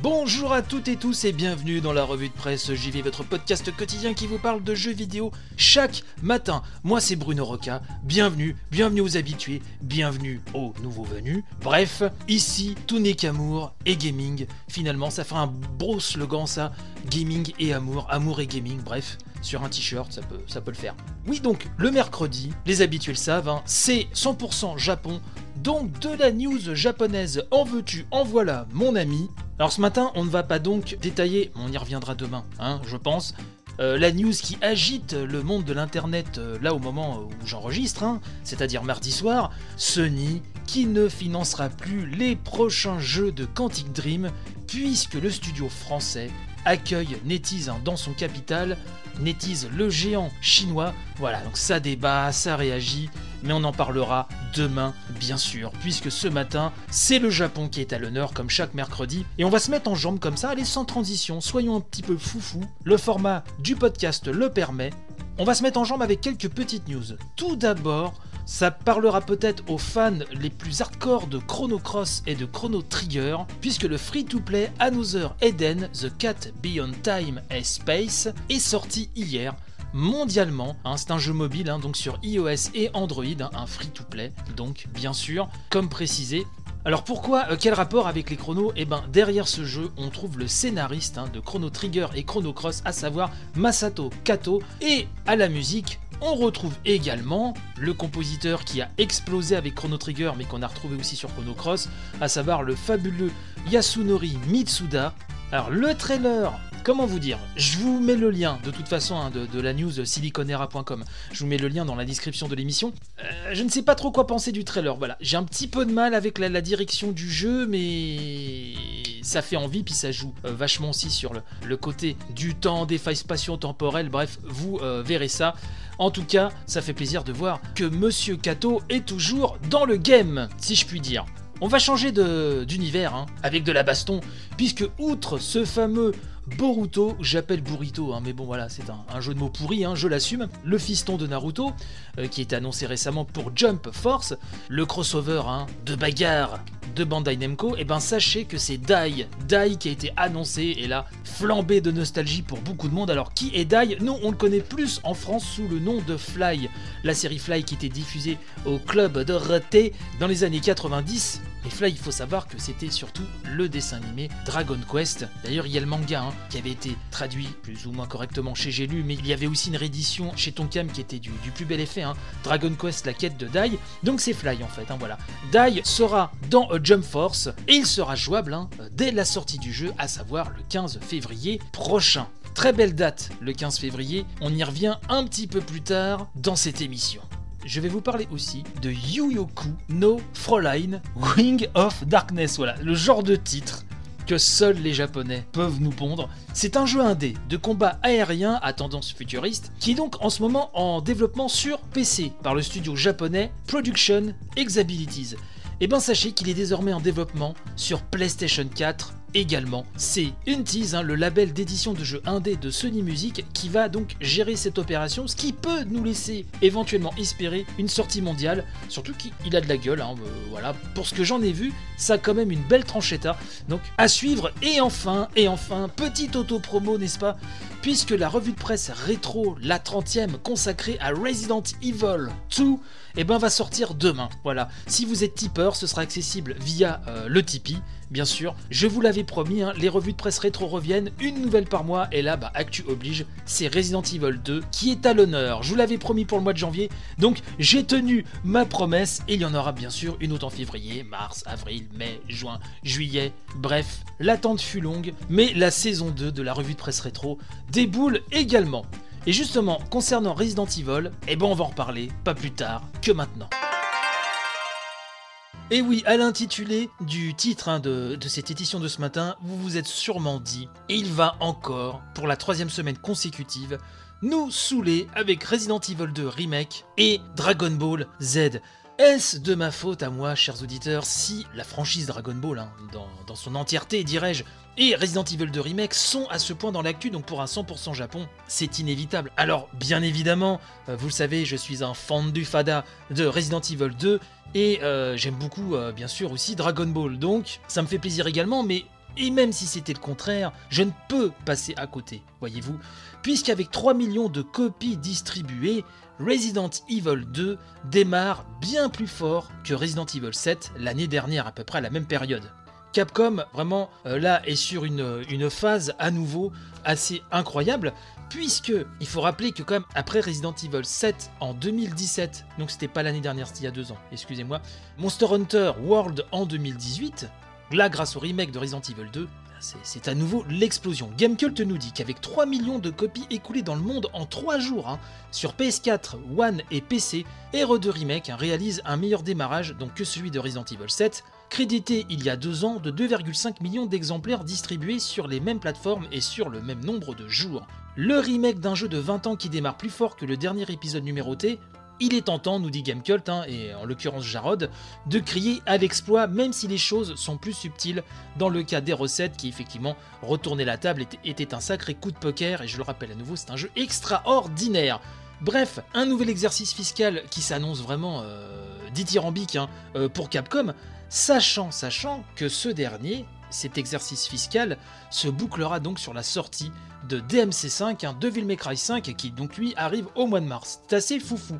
Bonjour à toutes et tous et bienvenue dans la revue de presse JV, votre podcast quotidien qui vous parle de jeux vidéo chaque matin. Moi c'est Bruno Roca, bienvenue, bienvenue aux habitués, bienvenue aux nouveaux venus. Bref, ici tout n'est qu'amour et gaming. Finalement ça fera un beau slogan ça, gaming et amour, amour et gaming, bref. Sur un t-shirt, ça peut, le faire. Oui, donc le mercredi, les habitués le savent, hein, c'est 100% Japon, donc de la news japonaise. En veux-tu, en voilà, mon ami. Alors ce matin, on ne va pas donc détailler, on y reviendra demain, hein, je pense, euh, la news qui agite le monde de l'internet euh, là au moment où j'enregistre, hein, c'est-à-dire mardi soir, Sony qui ne financera plus les prochains jeux de Quantic Dream puisque le studio français accueille NetEase hein, dans son capital, NetEase le géant chinois. Voilà, donc ça débat, ça réagit, mais on en parlera demain, bien sûr, puisque ce matin, c'est le Japon qui est à l'honneur, comme chaque mercredi, et on va se mettre en jambe comme ça, allez sans transition, soyons un petit peu foufou, le format du podcast le permet. On va se mettre en jambe avec quelques petites news. Tout d'abord, ça parlera peut-être aux fans les plus hardcore de Chrono Cross et de Chrono Trigger, puisque le free-to-play Another Eden, The Cat Beyond Time and Space est sorti hier mondialement. hein, c'est un jeu mobile, hein, donc sur iOS et Android, hein, un free-to-play, donc bien sûr, comme précisé. Alors pourquoi, euh, quel rapport avec les chronos? Eh ben derrière ce jeu, on trouve le scénariste de Chrono Trigger et Chrono Cross, à savoir Masato Kato, et à la musique, on retrouve également le compositeur qui a explosé avec Chrono Trigger mais qu'on a retrouvé aussi sur Chrono Cross, à savoir le fabuleux Yasunori Mitsuda. Alors le trailer, comment vous dire Je vous mets le lien de toute façon hein, de, la news siliconera.com. Je vous mets le lien dans la description de l'émission. Euh, je ne sais pas trop quoi penser du trailer, voilà. J'ai un petit peu de mal avec la, direction du jeu, mais ça fait envie, puis ça joue euh, vachement aussi sur le, côté du temps, des failles spatio-temporelles, bref, vous euh, verrez ça. En tout cas, ça fait plaisir de voir que Monsieur Kato est toujours dans le game, si je puis dire. On va changer d'univers, hein, avec de la baston, puisque outre ce fameux Boruto, j'appelle Burrito, hein, mais bon voilà, c'est un, jeu de mots pourri, hein, je l'assume, le fiston de Naruto, euh, qui est annoncé récemment pour Jump Force, le crossover hein, de bagarre de Bandai Namco, et ben sachez que c'est Dai, Dai qui a été annoncé, et là, flambé de nostalgie pour beaucoup de monde. Alors qui est Dai? Nous, on le connaît plus en France sous le nom de Fly, la série Fly qui était diffusée au club Dorothée dans les années 90. Et Fly, il faut savoir que c'était surtout le dessin animé Dragon Quest. D'ailleurs, il y a le manga hein, qui avait été traduit plus ou moins correctement chez J'ai mais il y avait aussi une réédition chez Tonkam qui était du, plus bel effet. hein. Dragon Quest, la quête de Dai. Donc c'est Fly en fait, hein, voilà. Dai sera dans Jump Force et il sera jouable dès la sortie du jeu, à savoir le 15 février prochain. Très belle date, le 15 février. On y revient un petit peu plus tard dans cette émission. Je vais vous parler aussi de Yuyoku no Fräulein Wing of Darkness. Voilà, le genre de titre que seuls les japonais peuvent nous pondre. C'est un jeu indé de combat aérien à tendance futuriste qui est donc en ce moment en développement sur PC par le studio japonais Production Exabilities. Et ben sachez qu'il est désormais en développement sur PlayStation 4 également. C'est Untease, hein, le label d'édition de jeux indé de Sony Music, qui va donc gérer cette opération, ce qui peut nous laisser éventuellement espérer une sortie mondiale, surtout qu'il a de la gueule, hein, euh, voilà. Pour ce que j'en ai vu, ça a quand même une belle tranchetta, donc à suivre, et enfin, et enfin, petite auto-promo, n'est-ce pas Puisque la revue de presse rétro, la 30e, consacrée à Resident Evil 2, eh ben va sortir demain. Voilà. Si vous êtes tipeur, ce sera accessible via euh, le Tipeee, bien sûr. Je vous l'avais promis, hein, les revues de presse rétro reviennent, une nouvelle par mois, et là, bah, actu oblige, c'est Resident Evil 2 qui est à l'honneur. Je vous l'avais promis pour le mois de janvier, donc j'ai tenu ma promesse, et il y en aura bien sûr une autre en février, mars, avril, mai, juin, juillet. Bref, l'attente fut longue, mais la saison 2 de la revue de presse rétro déboule également. Et justement, concernant Resident Evil, eh ben on va en reparler pas plus tard que maintenant. Et oui, à l'intitulé du titre hein, de, cette édition de ce matin, vous vous êtes sûrement dit, il va encore, pour la troisième semaine consécutive, nous saouler avec Resident Evil 2 Remake et Dragon Ball Z. Est-ce de ma faute à moi, chers auditeurs, si la franchise Dragon Ball, hein, dans son entièreté, dirais-je, et Resident Evil 2 Remake sont à ce point dans l'actu, donc pour un 100% Japon, c'est inévitable. Alors, bien évidemment, euh, vous le savez, je suis un fan du fada de Resident Evil 2, et euh, j'aime beaucoup, euh, bien sûr, aussi Dragon Ball, donc ça me fait plaisir également, mais et même si c'était le contraire, je ne peux passer à côté, voyez-vous, puisqu'avec 3 millions de copies distribuées, Resident Evil 2 démarre bien plus fort que Resident Evil 7 l'année dernière à peu près à la même période. Capcom, vraiment, euh, là, est sur une, phase à nouveau assez incroyable, puisque il faut rappeler que quand même, après Resident Evil 7 en 2017, donc c'était pas l'année dernière, c'était il y a deux ans, excusez-moi, Monster Hunter World en 2018, là, grâce au remake de Resident Evil 2, c'est- c'est à nouveau l'explosion. Gamecult nous dit qu'avec 3 millions de copies écoulées dans le monde en 3 jours, hein, sur PS4, One et PC, RE2 Remake hein, réalise un meilleur démarrage donc que celui de Resident Evil 7, crédité il y a deux ans de 2,5 millions d'exemplaires distribués sur les mêmes plateformes et sur le même nombre de jours. Le remake d'un jeu de 20 ans qui démarre plus fort que le dernier épisode numéroté, il est tentant, nous dit Gamecult, hein, et en l'occurrence Jarod, de crier à l'exploit même si les choses sont plus subtiles dans le cas des recettes qui effectivement retourner la table était, était un sacré coup de poker et je le rappelle à nouveau c'est un jeu extraordinaire. Bref, un nouvel exercice fiscal qui s'annonce vraiment euh, dithyrambique hein, euh, pour Capcom, sachant, sachant que ce dernier, cet exercice fiscal, se bouclera donc sur la sortie de DMC5, un Devil May Cry 5, qui donc lui arrive au mois de mars. C'est assez foufou.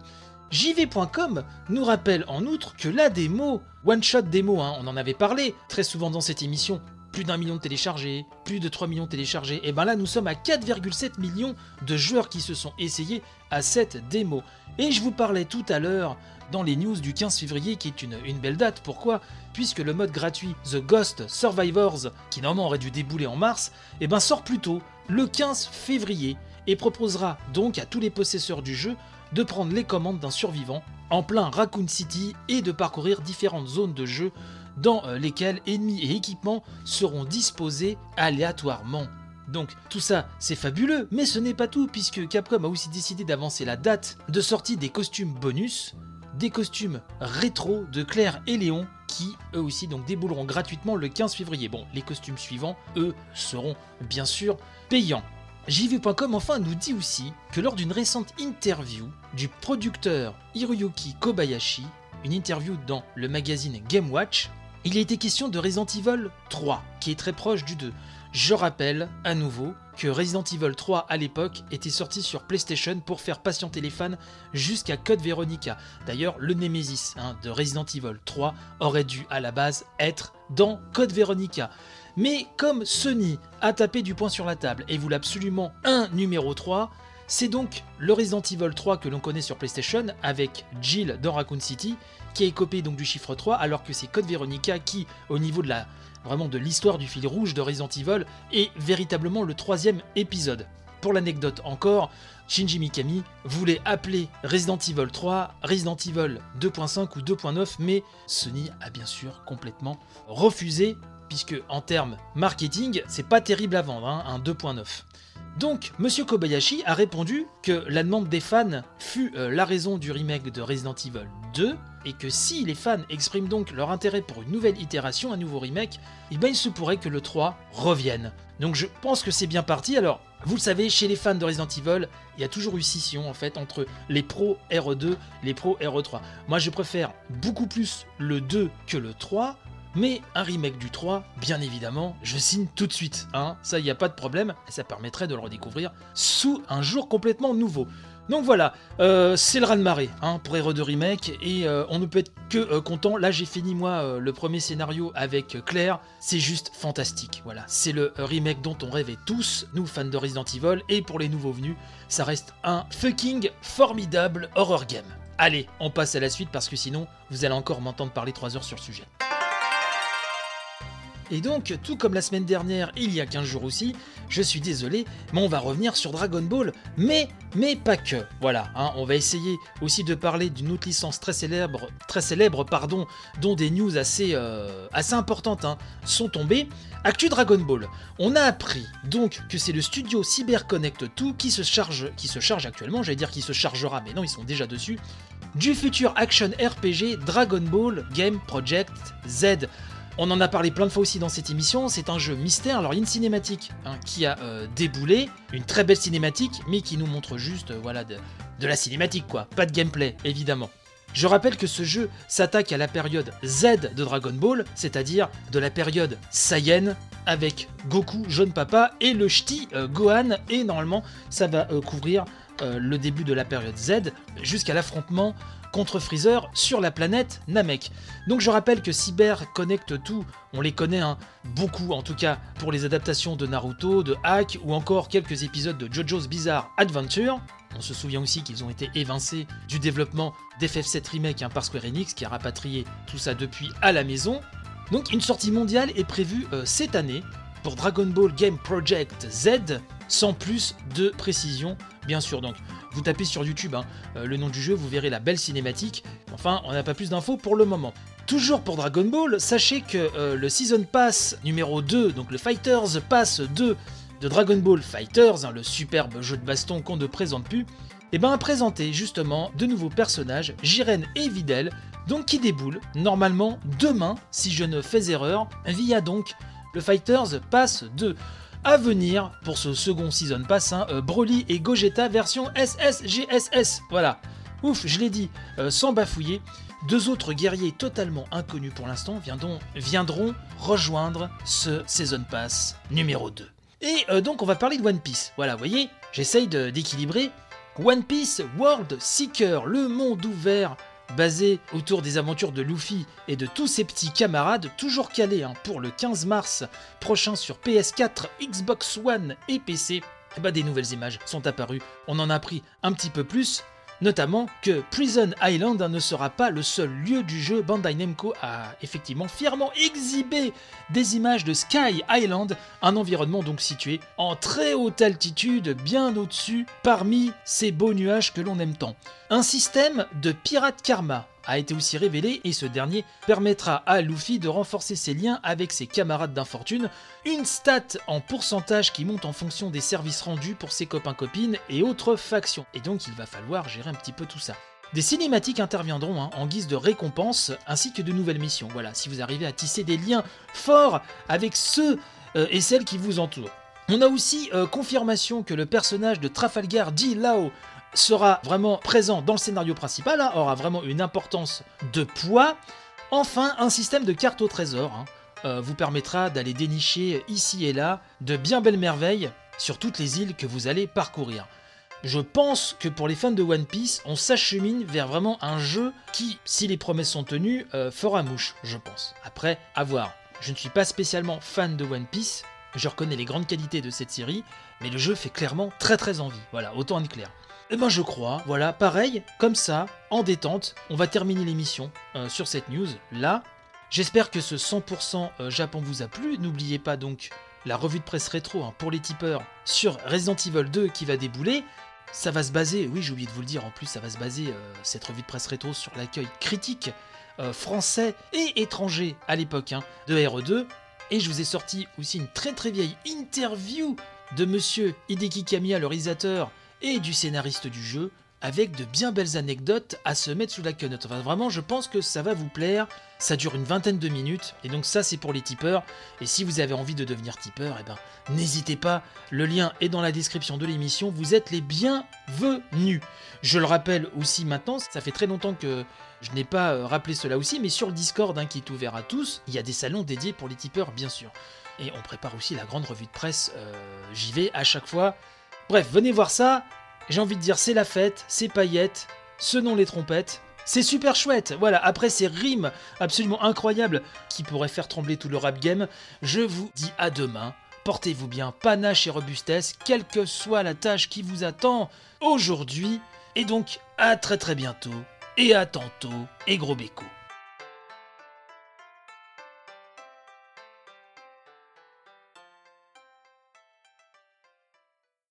JV.com nous rappelle en outre que la démo, One Shot Démo, hein, on en avait parlé très souvent dans cette émission, plus d'un million de téléchargés, plus de 3 millions de téléchargés, et ben là nous sommes à 4,7 millions de joueurs qui se sont essayés à cette démo. Et je vous parlais tout à l'heure dans les news du 15 février qui est une, belle date, pourquoi? Puisque le mode gratuit The Ghost Survivors, qui normalement aurait dû débouler en mars, et ben sort plus tôt, le 15 février, et proposera donc à tous les possesseurs du jeu de prendre les commandes d'un survivant en plein Raccoon City et de parcourir différentes zones de jeu dans euh, lesquelles ennemis et équipements seront disposés aléatoirement. Donc tout ça c'est fabuleux, mais ce n'est pas tout puisque Capcom a aussi décidé d'avancer la date de sortie des costumes bonus, des costumes rétro de Claire et Léon qui eux aussi donc débouleront gratuitement le 15 février. Bon, les costumes suivants, eux, seront bien sûr payants. JV.com enfin nous dit aussi que lors d'une récente interview du producteur Hiroyuki Kobayashi, une interview dans le magazine Game Watch, il a été question de Resident Evil 3, qui est très proche du 2. Je rappelle à nouveau que Resident Evil 3 à l'époque était sorti sur PlayStation pour faire patienter les fans jusqu'à Code Veronica. D'ailleurs, le Nemesis hein, de Resident Evil 3 aurait dû à la base être dans Code Veronica. Mais comme Sony a tapé du poing sur la table et voulait absolument un numéro 3, c'est donc le Resident Evil 3 que l'on connaît sur PlayStation avec Jill dans Raccoon City qui est copié donc du chiffre 3 alors que c'est Code Veronica qui au niveau de la vraiment de l'histoire du fil rouge de Resident Evil est véritablement le troisième épisode. Pour l'anecdote encore, Shinji Mikami voulait appeler Resident Evil 3 Resident Evil 2.5 ou 2.9 mais Sony a bien sûr complètement refusé puisque en termes marketing, c'est pas terrible à vendre, hein, un 2.9. Donc, Monsieur Kobayashi a répondu que la demande des fans fut euh, la raison du remake de Resident Evil 2, et que si les fans expriment donc leur intérêt pour une nouvelle itération, un nouveau remake, eh ben il se pourrait que le 3 revienne. Donc je pense que c'est bien parti. Alors, vous le savez, chez les fans de Resident Evil, il y a toujours eu scission en fait entre les pros RE2 les pros RE3. Moi je préfère beaucoup plus le 2 que le 3, mais un remake du 3, bien évidemment, je signe tout de suite. Hein. Ça, il n'y a pas de problème. Ça permettrait de le redécouvrir sous un jour complètement nouveau. Donc voilà, euh, c'est le raz-de-marée hein, pour RE2 Remake et euh, on ne peut être que euh, content. Là, j'ai fini moi le premier scénario avec Claire. C'est juste fantastique. Voilà, c'est le remake dont on rêvait tous, nous fans de Resident Evil. Et pour les nouveaux venus, ça reste un fucking formidable horror game. Allez, on passe à la suite parce que sinon, vous allez encore m'entendre parler 3 heures sur le sujet. Et donc, tout comme la semaine dernière, il y a 15 jours aussi, je suis désolé, mais on va revenir sur Dragon Ball, mais, mais pas que. Voilà, hein, on va essayer aussi de parler d'une autre licence très célèbre, très célèbre, pardon, dont des news assez, euh, assez importantes hein, sont tombées. Actu Dragon Ball. On a appris donc que c'est le studio CyberConnect 2 qui se charge, qui se charge actuellement, j'allais dire qui se chargera, mais non, ils sont déjà dessus, du futur action RPG Dragon Ball Game Project Z. On en a parlé plein de fois aussi dans cette émission, c'est un jeu mystère, alors il y a une cinématique hein, qui a euh, déboulé, une très belle cinématique, mais qui nous montre juste euh, voilà, de, la cinématique quoi, pas de gameplay évidemment. Je rappelle que ce jeu s'attaque à la période Z de Dragon Ball, c'est-à-dire de la période Saiyan avec Goku, jeune papa, et le ch'ti euh, Gohan, et normalement ça va couvrir le début de la période Z jusqu'à l'affrontement contre Freezer sur la planète Namek. Donc je rappelle que Cyber Connect tout, on les connaît hein, beaucoup en tout cas pour les adaptations de Naruto, de Hack ou encore quelques épisodes de JoJo's Bizarre Adventure. On se souvient aussi qu'ils ont été évincés du développement d'FF7 Remake hein, par Square Enix qui a rapatrié tout ça depuis à la maison. Donc une sortie mondiale est prévue euh, cette année pour Dragon Ball Game Project Z sans plus de précision bien sûr donc vous tapez sur YouTube hein, euh, le nom du jeu vous verrez la belle cinématique enfin on n'a pas plus d'infos pour le moment Toujours pour Dragon Ball, sachez que euh, le Season Pass numéro 2, donc le Fighters Pass 2 de Dragon Ball Fighters, hein, le superbe jeu de baston qu'on ne présente plus, et ben a présenté justement de nouveaux personnages, Jiren et Videl, donc qui déboulent normalement demain, si je ne fais erreur, via donc le Fighters Pass 2. À venir pour ce second Season Pass, euh, Broly et Gogeta version SSGSS. Voilà. Ouf, je l'ai dit, euh, sans bafouiller. Deux autres guerriers totalement inconnus pour l'instant viendront, rejoindre ce Season Pass numéro 2. Et euh, donc on va parler de One Piece. Voilà, vous voyez, j'essaye d'équilibrer. One Piece World Seeker, le monde ouvert basé autour des aventures de Luffy et de tous ses petits camarades, toujours calés hein, pour le 15 mars prochain sur PS4, Xbox One et PC. Eh ben, des nouvelles images sont apparues. On en a appris un petit peu plus, notamment que Prison Island ne sera pas le seul lieu du jeu. Bandai Namco a effectivement fièrement exhibé des images de Sky Island, un environnement donc situé en très haute altitude, bien au-dessus, parmi ces beaux nuages que l'on aime tant. Un système de pirate karma a été aussi révélé et ce dernier permettra à Luffy de renforcer ses liens avec ses camarades d'infortune, une stat en pourcentage qui monte en fonction des services rendus pour ses copains-copines et autres factions. Et donc il va falloir gérer un petit peu tout ça. Des cinématiques interviendront hein, en guise de récompense ainsi que de nouvelles missions. Voilà, si vous arrivez à tisser des liens forts avec ceux euh, et celles qui vous entourent. On a aussi euh, confirmation que le personnage de Trafalgar D. Lao sera vraiment présent dans le scénario principal, hein, aura vraiment une importance de poids. Enfin, un système de cartes au trésor hein, euh, vous permettra d'aller dénicher ici et là de bien belles merveilles sur toutes les îles que vous allez parcourir. Je pense que pour les fans de One Piece, on s'achemine vers vraiment un jeu qui, si les promesses sont tenues, euh, fera mouche, je pense. Après, à voir. Je ne suis pas spécialement fan de One Piece, je reconnais les grandes qualités de cette série, mais le jeu fait clairement très très envie. Voilà, autant être clair. Eh ben je crois, voilà, pareil, comme ça, en détente, on va terminer l'émission euh, sur cette news là. J'espère que ce 100% euh, Japon vous a plu. N'oubliez pas donc la revue de presse rétro hein, pour les tipeurs sur Resident Evil 2 qui va débouler. Ça va se baser, oui j'ai oublié de vous le dire, en plus ça va se baser, euh, cette revue de presse rétro, sur l'accueil critique français et étranger à l'époque hein, de RE2. Et je vous ai sorti aussi une très très vieille interview de monsieur Hideki Kamiya, le réalisateur et du scénariste du jeu, avec de bien belles anecdotes à se mettre sous la quenotte. Enfin, vraiment, je pense que ça va vous plaire. Ça dure une vingtaine de minutes, et donc ça, c'est pour les tipeurs. Et si vous avez envie de devenir tipeur, eh ben, n'hésitez pas. Le lien est dans la description de l'émission. Vous êtes les bienvenus. Je le rappelle aussi maintenant, ça fait très longtemps que je n'ai pas euh, rappelé cela aussi, mais sur le Discord, hein, qui est ouvert à tous, il y a des salons dédiés pour les tipeurs, bien sûr. Et on prépare aussi la grande revue de presse. euh, J'y vais à chaque fois. Bref, venez voir ça. J'ai envie de dire, c'est la fête, c'est paillettes, selon les trompettes. C'est super chouette. Voilà, après ces rimes absolument incroyables qui pourraient faire trembler tout le rap game, je vous dis à demain. Portez-vous bien, panache et robustesse, quelle que soit la tâche qui vous attend aujourd'hui. Et donc, à très très bientôt. Et à tantôt. Et gros béco.